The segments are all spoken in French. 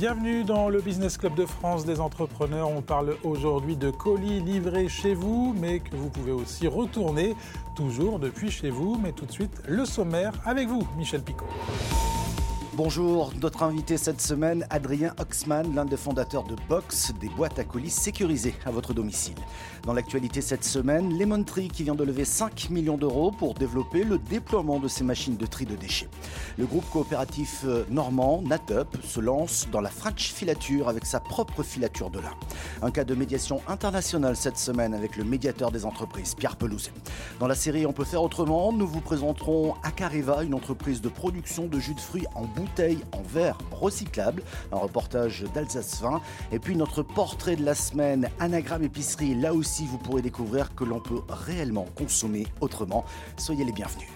Bienvenue dans le Business Club de France des entrepreneurs. On parle aujourd'hui de colis livrés chez vous, mais que vous pouvez aussi retourner toujours depuis chez vous. Mais tout de suite, le sommaire avec vous, Michel Picot. Bonjour, notre invité cette semaine, Adrien Oxman, l'un des fondateurs de Box, des boîtes à colis sécurisées à votre domicile. Dans l'actualité cette semaine, Lemon Tree qui vient de lever 5 millions d'euros pour développer le déploiement de ces machines de tri de déchets. Le groupe coopératif euh, normand, Natup, se lance dans la French filature avec sa propre filature de lin. Un cas de médiation internationale cette semaine avec le médiateur des entreprises, Pierre Pelouzet. Dans la série On peut faire autrement, nous vous présenterons Acariva, une entreprise de production de jus de fruits en bouteille en verre recyclable, un reportage d'Alsace Vin, et puis notre portrait de la semaine, Anagramme épicerie, là aussi vous pourrez découvrir que l'on peut réellement consommer autrement. Soyez les bienvenus.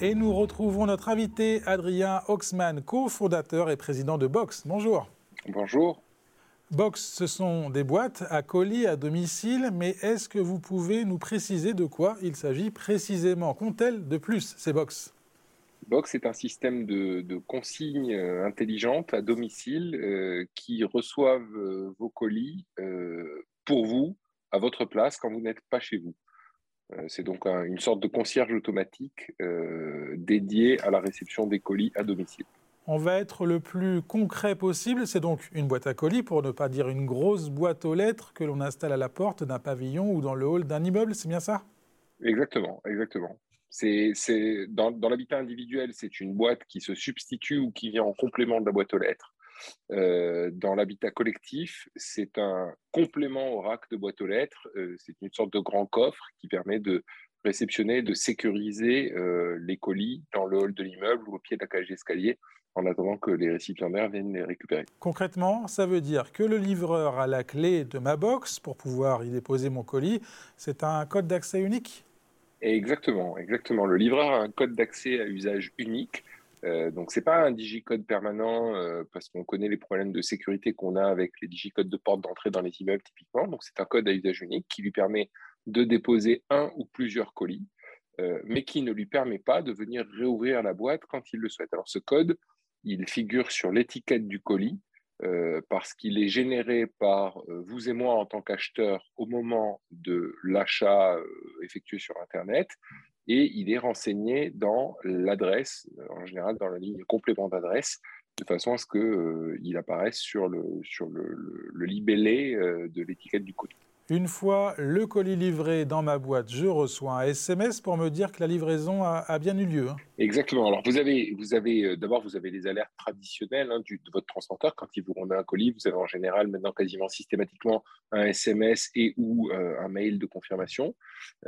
Et nous retrouvons notre invité Adrien Oxman, cofondateur et président de Box. Bonjour. Bonjour. Box, ce sont des boîtes à colis à domicile, mais est-ce que vous pouvez nous préciser de quoi il s'agit précisément? Qu'ont-elles de plus, ces box? Box est un système de, consignes euh, intelligentes à domicile euh, qui reçoivent euh, vos colis pour vous, à votre place, quand vous n'êtes pas chez vous. C'est donc une sorte de concierge automatique dédié à la réception des colis à domicile. On va être le plus concret possible. C'est donc une boîte à colis, pour ne pas dire une grosse boîte aux lettres que l'on installe à la porte d'un pavillon ou dans le hall d'un immeuble. C'est bien ça? Exactement, exactement. C'est, dans, l'habitat individuel, c'est une boîte qui se substitue ou qui vient en complément de la boîte aux lettres. Euh, dans l'habitat collectif, c'est un complément au rack de boîte aux lettres. Euh, c'est une sorte de grand coffre qui permet de réceptionner, de sécuriser euh, les colis dans le hall de l'immeuble ou au pied de la cage d'escalier en attendant que les récipiendaires viennent les récupérer. Concrètement, ça veut dire que le livreur a la clé de ma box pour pouvoir y déposer mon colis. C'est un code d'accès unique? Exactement, exactement. Le livreur a un code d'accès à usage unique. Euh, donc, ce n'est pas un digicode permanent euh, parce qu'on connaît les problèmes de sécurité qu'on a avec les digicodes de porte d'entrée dans les immeubles typiquement. Donc, c'est un code à usage unique qui lui permet de déposer un ou plusieurs colis, euh, mais qui ne lui permet pas de venir réouvrir la boîte quand il le souhaite. Alors, ce code, il figure sur l'étiquette du colis euh, parce qu'il est généré par euh, vous et moi en tant qu'acheteurs au moment de l'achat euh, effectué sur Internet et il est renseigné dans l'adresse, en général dans la ligne complément d'adresse, de façon à ce qu'il apparaisse sur le, sur le libellé de l'étiquette du colis. Une fois le colis livré dans ma boîte, je reçois un SMS pour me dire que la livraison a, bien eu lieu. Hein. Exactement. Alors vous avez, euh, d'abord vous avez les alertes traditionnelles hein, de votre transporteur quand il vous rend un colis. Vous avez en général maintenant quasiment systématiquement un SMS et ou euh, un mail de confirmation.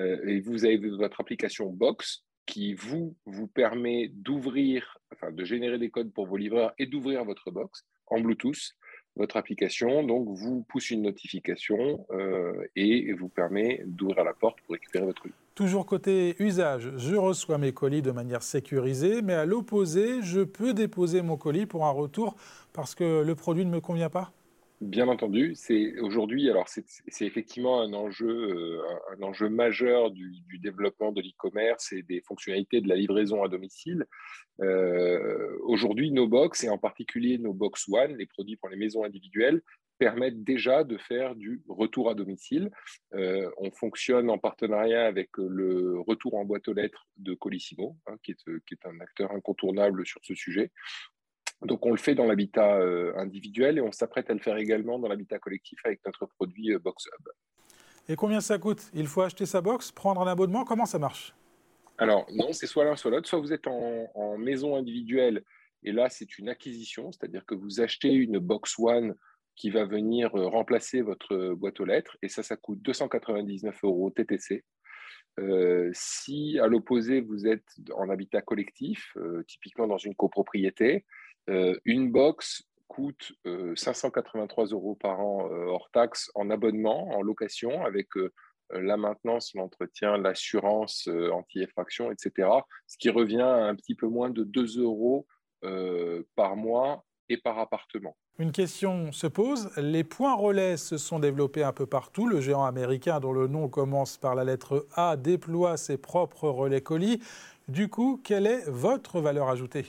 Euh, et vous avez votre application Box qui vous vous permet d'ouvrir, enfin de générer des codes pour vos livreurs et d'ouvrir votre box en Bluetooth votre application donc vous pousse une notification euh, et vous permet d'ouvrir la porte pour récupérer votre colis. Toujours côté usage, je reçois mes colis de manière sécurisée, mais à l'opposé, je peux déposer mon colis pour un retour parce que le produit ne me convient pas Bien entendu, c'est aujourd'hui, alors c'est effectivement un enjeu, euh, majeur du, développement de l'e-commerce et des fonctionnalités de la livraison à domicile. Euh, aujourd'hui, nos box et en particulier nos box one, les produits pour les maisons individuelles, permettent déjà de faire du retour à domicile. Euh, on fonctionne en partenariat avec le retour en boîte aux lettres de Colissimo, hein, qui, est, un acteur incontournable sur ce sujet. Donc on le fait dans l'habitat euh, individuel et on s'apprête à le faire également dans l'habitat collectif avec notre produit euh, BoxHub. Et combien ça coûte? Il faut acheter sa box, prendre un abonnement? Comment ça marche? Alors non, c'est soit l'un soit l'autre. Soit vous êtes en, maison individuelle et là c'est une acquisition, c'est-à-dire que vous achetez une box one qui va venir euh, remplacer votre boîte aux lettres et ça, ça coûte 299 euros TTC. Si à l'opposé vous êtes en habitat collectif, typiquement dans une copropriété, euh, une box coûte 583 euh, euros par an euh, hors taxe en abonnement, en location, avec la maintenance, l'entretien, l'assurance anti-effraction, etc. Ce qui revient à un petit peu moins de 2 euros par mois et par appartement. Une question se pose. Les points relais se sont développés un peu partout. Le géant américain, dont le nom commence par la lettre A, déploie ses propres relais colis. Du coup, quelle est votre valeur ajoutée?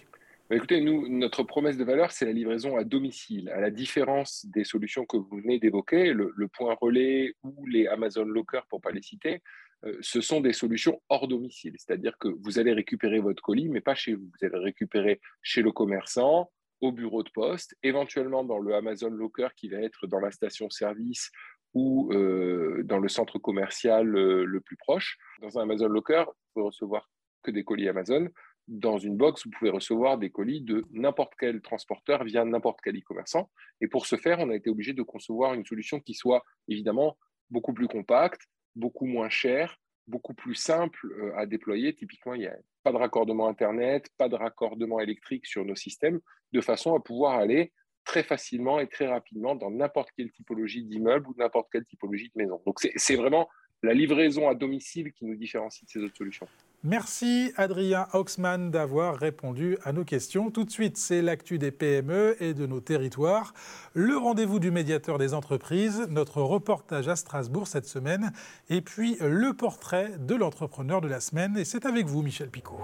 Bah, écoutez, nous, notre promesse de valeur, c'est la livraison à domicile. À la différence des solutions que vous venez d'évoquer, le, point relais ou les Amazon Locker, pour ne pas les citer, euh, ce sont des solutions hors domicile. C'est-à-dire que vous allez récupérer votre colis, mais pas chez vous. Vous allez récupérer chez le commerçant, au bureau de poste, éventuellement dans le Amazon Locker qui va être dans la station-service ou euh, dans le centre commercial euh, le plus proche. Dans un Amazon Locker, vous pouvez recevoir que des colis Amazon dans une box, vous pouvez recevoir des colis de n'importe quel transporteur via n'importe quel e-commerçant. Et pour ce faire, on a été obligé de concevoir une solution qui soit évidemment beaucoup plus compacte, beaucoup moins chère, beaucoup plus simple euh, à déployer. Typiquement, il n'y a pas de raccordement Internet, pas de raccordement électrique sur nos systèmes, de façon à pouvoir aller très facilement et très rapidement dans n'importe quelle typologie d'immeuble ou n'importe quelle typologie de maison. Donc c'est vraiment la livraison à domicile qui nous différencie de ces autres solutions. Merci Adrien Oxman d'avoir répondu à nos questions. Tout de suite, c'est l'actu des PME et de nos territoires. Le rendez-vous du médiateur des entreprises, notre reportage à Strasbourg cette semaine, et puis le portrait de l'entrepreneur de la semaine. Et c'est avec vous, Michel Picot.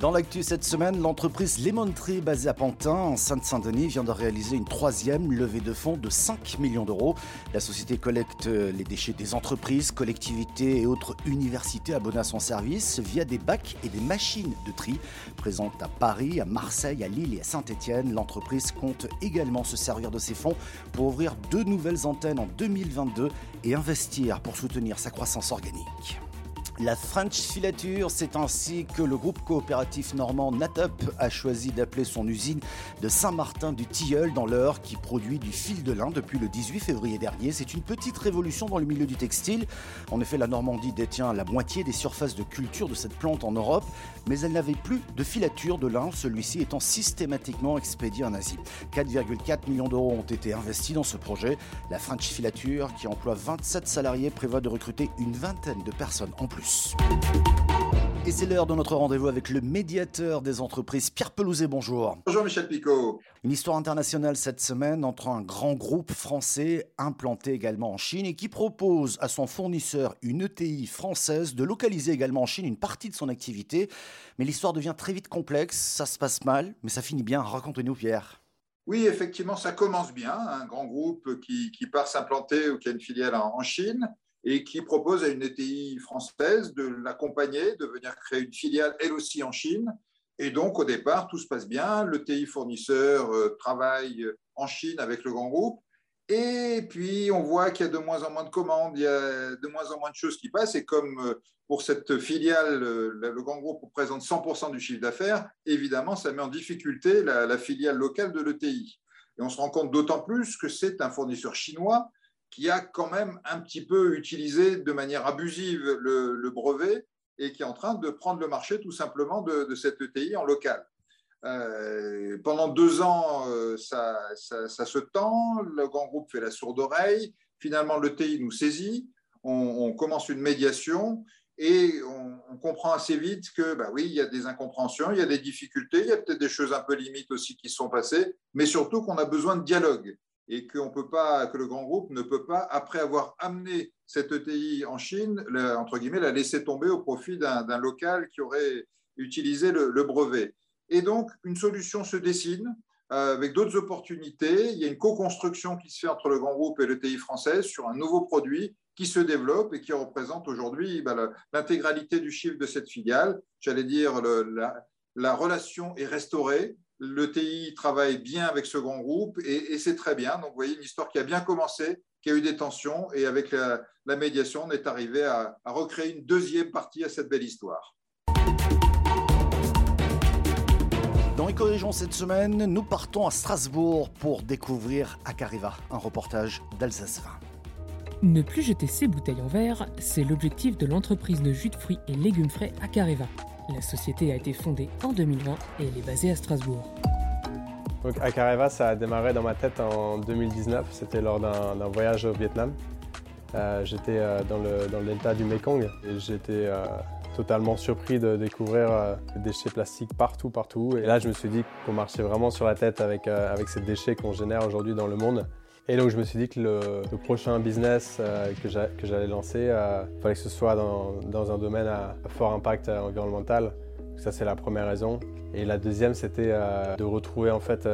Dans l'actu cette semaine, l'entreprise Lemon Tree, basée à Pantin, en Seine-Saint-Denis, vient de réaliser une troisième levée de fonds de 5 millions d'euros. La société collecte les déchets des entreprises, collectivités et autres universités abonnées à son service via des bacs et des machines de tri. Présente à Paris, à Marseille, à Lille et à Saint-Étienne, l'entreprise compte également se servir de ces fonds pour ouvrir deux nouvelles antennes en 2022 et investir pour soutenir sa croissance organique. La French Filature, c'est ainsi que le groupe coopératif normand Natop a choisi d'appeler son usine de Saint-Martin du Tilleul dans l'Eure qui produit du fil de lin depuis le 18 février dernier. C'est une petite révolution dans le milieu du textile. En effet, la Normandie détient la moitié des surfaces de culture de cette plante en Europe, mais elle n'avait plus de filature de lin, celui-ci étant systématiquement expédié en Asie. 4,4 millions d'euros ont été investis dans ce projet. La French Filature, qui emploie 27 salariés, prévoit de recruter une vingtaine de personnes en plus. Et c'est l'heure de notre rendez-vous avec le médiateur des entreprises, Pierre Pelouzet, bonjour. Bonjour Michel Picot. Une histoire internationale cette semaine entre un grand groupe français implanté également en Chine et qui propose à son fournisseur, une ETI française, de localiser également en Chine une partie de son activité. Mais l'histoire devient très vite complexe, ça se passe mal, mais ça finit bien. Racontez-nous Pierre. Oui, effectivement, ça commence bien. Un grand groupe qui, part s'implanter ou qui a une filiale en Chine et qui propose à une ETI française de l'accompagner, de venir créer une filiale, elle aussi en Chine. Et donc, au départ, tout se passe bien. L'ETI fournisseur euh, travaille en Chine avec le grand groupe. Et puis, on voit qu'il y a de moins en moins de commandes, il y a de moins en moins de choses qui passent. Et comme euh, pour cette filiale, euh, le grand groupe représente 100% du chiffre d'affaires, évidemment, ça met en difficulté la, la filiale locale de l'ETI. Et on se rend compte d'autant plus que c'est un fournisseur chinois qui a quand même un petit peu utilisé de manière abusive le, brevet et qui est en train de prendre le marché tout simplement de, cette ETI en local. Euh, pendant deux ans, euh, ça, se tend, le grand groupe fait la sourde oreille, finalement l'ETI nous saisit, on, commence une médiation et on, comprend assez vite que, bah oui, il y a des incompréhensions, il y a des difficultés, il y a peut-être des choses un peu limites aussi qui sont passées, mais surtout qu'on a besoin de dialogue et qu'on peut pas, que le grand groupe ne peut pas, après avoir amené cette ETI en Chine, entre guillemets, la laisser tomber au profit d'un local qui aurait utilisé le, brevet. Et donc, une solution se dessine euh, avec d'autres opportunités. Il y a une co-construction qui se fait entre le grand groupe et l'ETI française sur un nouveau produit qui se développe et qui représente aujourd'hui bah, l'intégralité du chiffre de cette filiale. J'allais dire, la, la relation est restaurée le TI travaille bien avec ce grand groupe et, c'est très bien. Donc, vous voyez, une histoire qui a bien commencé, qui a eu des tensions et avec la, médiation, on est arrivé à, recréer une deuxième partie à cette belle histoire. Dans Éco-Région cette semaine, nous partons à Strasbourg pour découvrir Acariva, un reportage d'Alsace 20. Ne plus jeter ses bouteilles en verre, c'est l'objectif de l'entreprise de jus de fruits et légumes frais Acariva. La société a été fondée en 2020 et elle est basée à Strasbourg. Donc Akareva, ça a démarré dans ma tête en 2019. C'était lors d'un voyage au Vietnam. Euh, j'étais euh, dans, le, du Mekong et j'étais euh, totalement surpris de découvrir des déchets plastiques partout, partout. Et là, je me suis dit qu'on marchait vraiment sur la tête avec ces déchets qu'on génère aujourd'hui dans le monde Et donc je me suis dit que le, prochain business euh, que j'allais lancer, il euh, fallait que ce soit dans, un domaine à, fort impact environnemental. Ça c'est la première raison. Et la deuxième c'était de retrouver en fait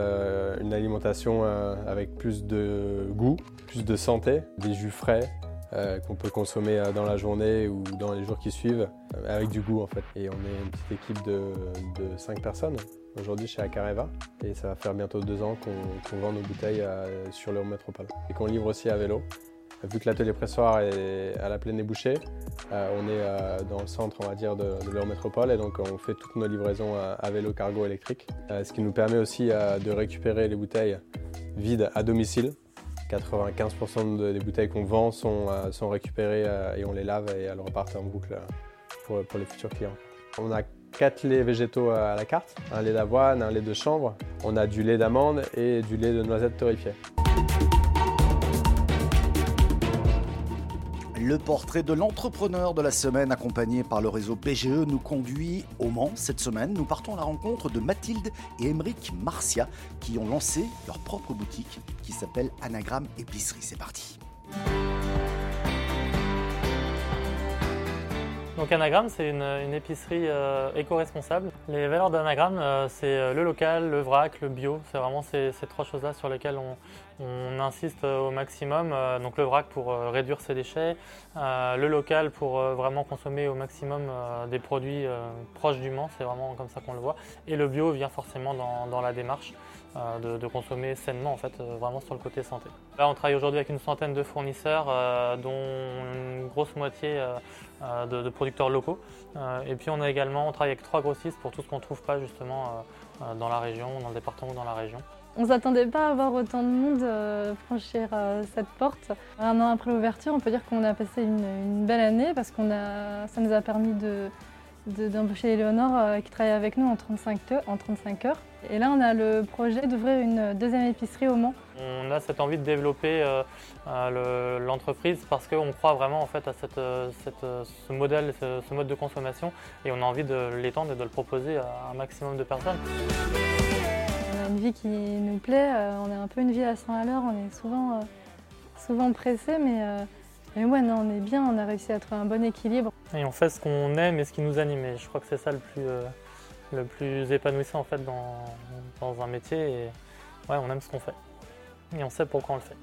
une alimentation avec plus de goût, plus de santé, des jus frais, euh, qu'on peut consommer euh, dans la journée ou dans les jours qui suivent, euh, avec du goût en fait. Et on est une petite équipe de, de 5 personnes aujourd'hui chez Acareva. Et ça va faire bientôt deux ans qu'on vend nos bouteilles sur l'Euro Métropole. Et qu'on livre aussi à vélo. Vu que l'atelier pressoir est à la plaine des bouchers, on est dans le centre on va dire de, de et donc on fait toutes nos livraisons à, vélo cargo électrique, ce qui nous permet aussi de récupérer les bouteilles vides à domicile. 95% des bouteilles qu'on vend sont, euh, récupérées euh, et on les lave et elles repartent en boucle euh, pour, les futurs clients. Quatre laits végétaux à la carte, un lait d'avoine, un lait de chanvre, on a du lait d'amande et du lait de noisette torréfié. Le portrait de l'entrepreneur de la semaine accompagné par le réseau BGE nous conduit au Mans cette semaine. Nous partons à la rencontre de Mathilde et Émeric Marcia qui ont lancé leur propre boutique qui s'appelle Anagramme Épicerie. C'est parti. Donc Anagramme, c'est une, épicerie euh, éco-responsable. Les valeurs d'Anagramme, euh, c'est euh, le local, le vrac, le bio. C'est vraiment ces, trois choses-là sur lesquelles on, insiste au maximum. donc le vrac pour réduire ses déchets, le local pour vraiment consommer au maximum des produits proches du Mans, c'est vraiment comme ça qu'on le voit. Et le bio vient forcément dans la démarche. Euh, de, consommer sainement en fait, euh, vraiment sur le côté santé. Là on travaille aujourd'hui avec une centaine de fournisseurs euh, dont une grosse moitié de, producteurs locaux. et puis on a également, on travaille avec trois grossistes pour tout ce qu'on ne trouve pas justement dans la région, dans le département ou dans la région. On ne s'attendait pas à avoir autant de monde franchir cette porte. Un an après l'ouverture, on peut dire qu'on a passé une, belle année parce que ça nous a permis de, d'embaucher Léonore euh, qui travaille avec nous en 35, en 35 heures. Et là, on a le projet d'ouvrir une deuxième épicerie au Mans. On a cette envie de développer euh, euh, l'entreprise parce qu'on croit vraiment en fait à cette, ce modèle, ce, mode de consommation et on a envie de l'étendre et de le proposer à un maximum de personnes. On a une vie qui nous plaît, on a un peu une vie à 100 à l'heure, on est souvent, souvent pressé, mais mais ouais, non, on est bien, on a réussi à trouver un bon équilibre. Et on fait ce qu'on aime et ce qui nous anime. Et je crois que c'est ça le plus, euh, le plus épanouissant en fait dans, dans un métier. Et ouais, on aime ce qu'on fait. Et on sait pourquoi on le fait.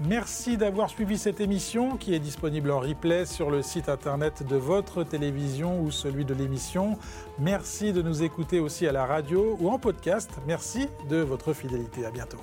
Merci d'avoir suivi cette émission qui est disponible en replay sur le site internet de votre télévision ou celui de l'émission. Merci de nous écouter aussi à la radio ou en podcast. Merci de votre fidélité. À bientôt.